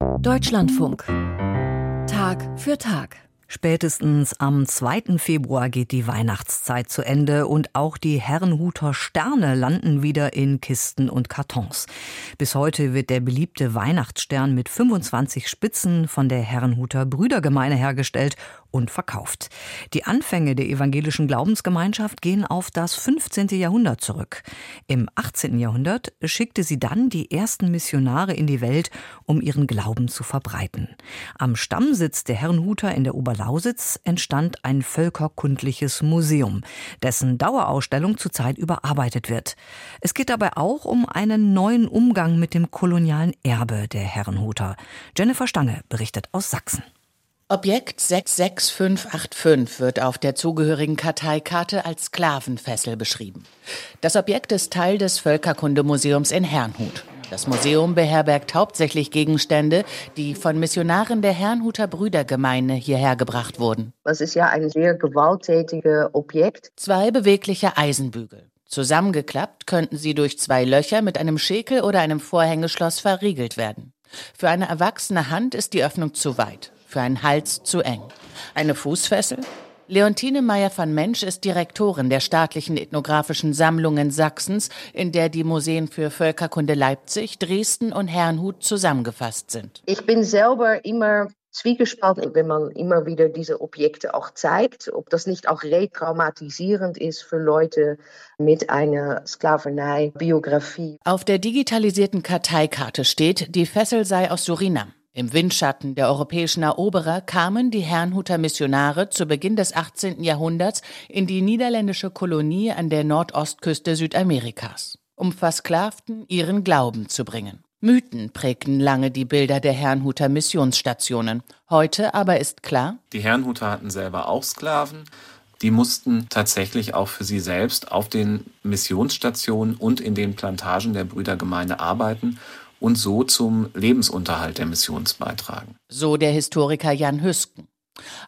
Deutschlandfunk. Tag für Tag. Spätestens am 2. Februar geht die Weihnachtszeit zu Ende und auch die Herrenhuter Sterne landen wieder in Kisten und Kartons. Bis heute wird der beliebte Weihnachtsstern mit 25 Spitzen von der Herrenhuter Brüdergemeine hergestellt und verkauft. Die Anfänge der evangelischen Glaubensgemeinschaft gehen auf das 15. Jahrhundert zurück. Im 18. Jahrhundert schickte sie dann die ersten Missionare in die Welt, um ihren Glauben zu verbreiten. Am Stammsitz der Herrenhuter in der Oberlausitz entstand ein völkerkundliches Museum, dessen Dauerausstellung zurzeit überarbeitet wird. Es geht dabei auch um einen neuen Umgang mit dem kolonialen Erbe der Herrenhuter. Jennifer Stange berichtet aus Sachsen. Objekt 66585 wird auf der zugehörigen Karteikarte als Sklavenfessel beschrieben. Das Objekt ist Teil des Völkerkundemuseums in Herrnhut. Das Museum beherbergt hauptsächlich Gegenstände, die von Missionaren der Herrnhuter Brüdergemeine hierher gebracht wurden. Das ist ja ein sehr gewalttätiges Objekt. Zwei bewegliche Eisenbügel. Zusammengeklappt könnten sie durch zwei Löcher mit einem Schäkel oder einem Vorhängeschloss verriegelt werden. Für eine erwachsene Hand ist die Öffnung zu weit für einen Hals zu eng. Eine Fußfessel? Leontine Meyer van Mensch ist Direktorin der staatlichen ethnografischen Sammlungen Sachsens, in der die Museen für Völkerkunde Leipzig, Dresden und Herrnhut zusammengefasst sind. Ich bin selber immer zwiegespalten, wenn man immer wieder diese Objekte auch zeigt, ob das nicht auch retraumatisierend ist für Leute mit einer Sklaverei-Biografie. Auf der digitalisierten Karteikarte steht, die Fessel sei aus Surinam. Im Windschatten der europäischen Eroberer kamen die Herrnhuter Missionare zu Beginn des 18. Jahrhunderts in die niederländische Kolonie an der Nordostküste Südamerikas, um Versklavten ihren Glauben zu bringen. Mythen prägten lange die Bilder der Herrnhuter Missionsstationen. Heute aber ist klar, die Herrnhuter hatten selber auch Sklaven. Die mussten tatsächlich auch für sie selbst auf den Missionsstationen und in den Plantagen der Brüdergemeinde arbeiten und so zum Lebensunterhalt der Missions beitragen. So der Historiker Jan Hüsken.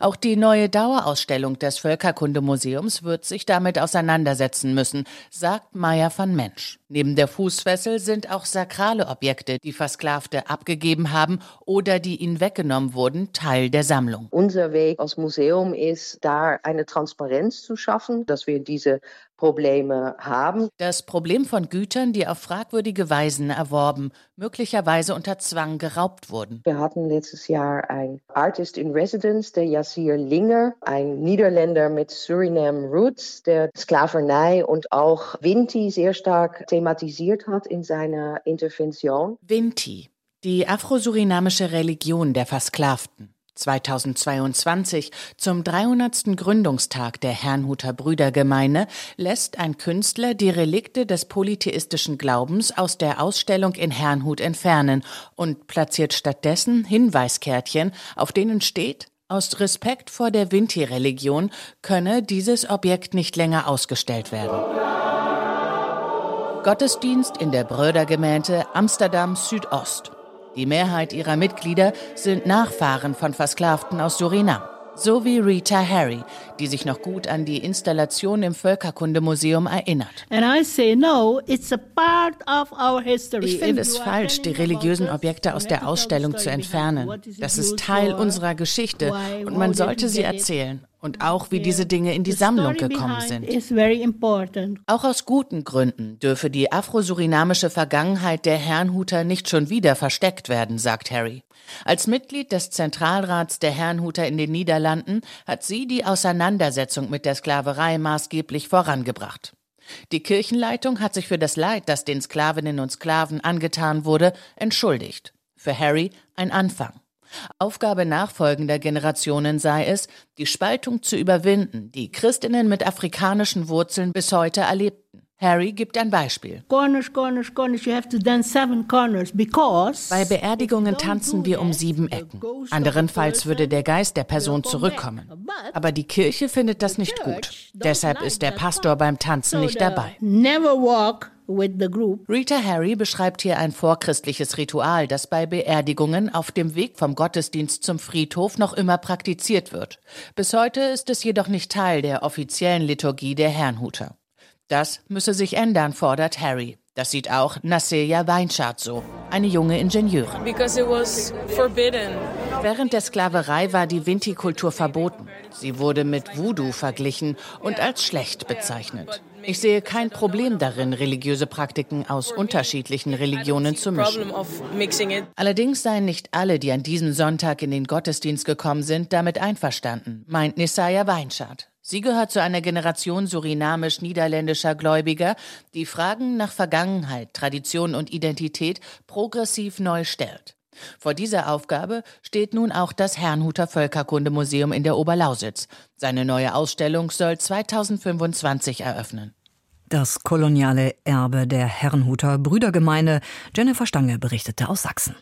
Auch die neue Dauerausstellung des Völkerkundemuseums wird sich damit auseinandersetzen müssen, sagt Meier van Mensch. Neben der Fußfessel sind auch sakrale Objekte, die Versklavte abgegeben haben oder die ihnen weggenommen wurden, Teil der Sammlung. Unser Weg als Museum ist, da eine Transparenz zu schaffen, dass wir diese Probleme haben. Das Problem von Gütern, die auf fragwürdige Weisen erworben, möglicherweise unter Zwang geraubt wurden. Wir hatten letztes Jahr ein Artist in Residence, der Yassir Linger, ein Niederländer mit Suriname Roots, der Sklaverei und auch Vinti sehr stark thematisiert hat in seiner Intervention. Vinti, die afrosurinamische Religion der Versklavten. 2022 zum 300. Gründungstag der Herrnhuter Brüdergemeine lässt ein Künstler die Relikte des polytheistischen Glaubens aus der Ausstellung in Herrnhut entfernen und platziert stattdessen Hinweiskärtchen, auf denen steht, aus Respekt vor der Vinti-Religion könne dieses Objekt nicht länger ausgestellt werden. Gottesdienst in der Brödergemeinde Amsterdam Südost. Die Mehrheit ihrer Mitglieder sind Nachfahren von Versklavten aus Surinam. So wie Rita Harry, die sich noch gut an die Installation im Völkerkundemuseum erinnert. Ich finde es falsch, die religiösen Objekte aus der Ausstellung zu entfernen. Das ist Teil unserer Geschichte und man sollte sie erzählen und auch wie diese Dinge in die Sammlung gekommen sind. Auch aus guten Gründen dürfe die afrosurinamische Vergangenheit der Herrnhuter nicht schon wieder versteckt werden, sagt Harry. Als Mitglied des Zentralrats der Herrnhuter in den Niederlanden hat sie die Auseinandersetzung mit der Sklaverei maßgeblich vorangebracht. Die Kirchenleitung hat sich für das Leid, das den Sklavinnen und Sklaven angetan wurde, entschuldigt. Für Harry ein Anfang. Aufgabe nachfolgender Generationen sei es, die Spaltung zu überwinden, die Christinnen mit afrikanischen Wurzeln bis heute erlebten. Harry gibt ein Beispiel. Bei Beerdigungen tanzen wir um sieben Ecken. Anderenfalls würde der Geist der Person zurückkommen. Aber die Kirche findet das nicht gut. Deshalb ist der Pastor beim Tanzen nicht dabei. Rita Harry beschreibt hier ein vorchristliches Ritual, das bei Beerdigungen auf dem Weg vom Gottesdienst zum Friedhof noch immer praktiziert wird. Bis heute ist es jedoch nicht Teil der offiziellen Liturgie der Herrnhuter. Das müsse sich ändern, fordert Harry. Das sieht auch Nasseja Weinschardt so, eine junge Ingenieurin. Während der Sklaverei war die Vinti-Kultur verboten. Sie wurde mit Voodoo verglichen und als schlecht bezeichnet. Ich sehe kein Problem darin, religiöse Praktiken aus unterschiedlichen Religionen zu mischen. Allerdings seien nicht alle, die an diesem Sonntag in den Gottesdienst gekommen sind, damit einverstanden, meint Nisaya Weinschardt. Sie gehört zu einer Generation surinamisch-niederländischer Gläubiger, die Fragen nach Vergangenheit, Tradition und Identität progressiv neu stellt. Vor dieser Aufgabe steht nun auch das Herrnhuter Völkerkundemuseum in der Oberlausitz. Seine neue Ausstellung soll 2025 eröffnen. Das koloniale Erbe der Herrnhuter Brüdergemeinde. Jennifer Stange berichtete aus Sachsen.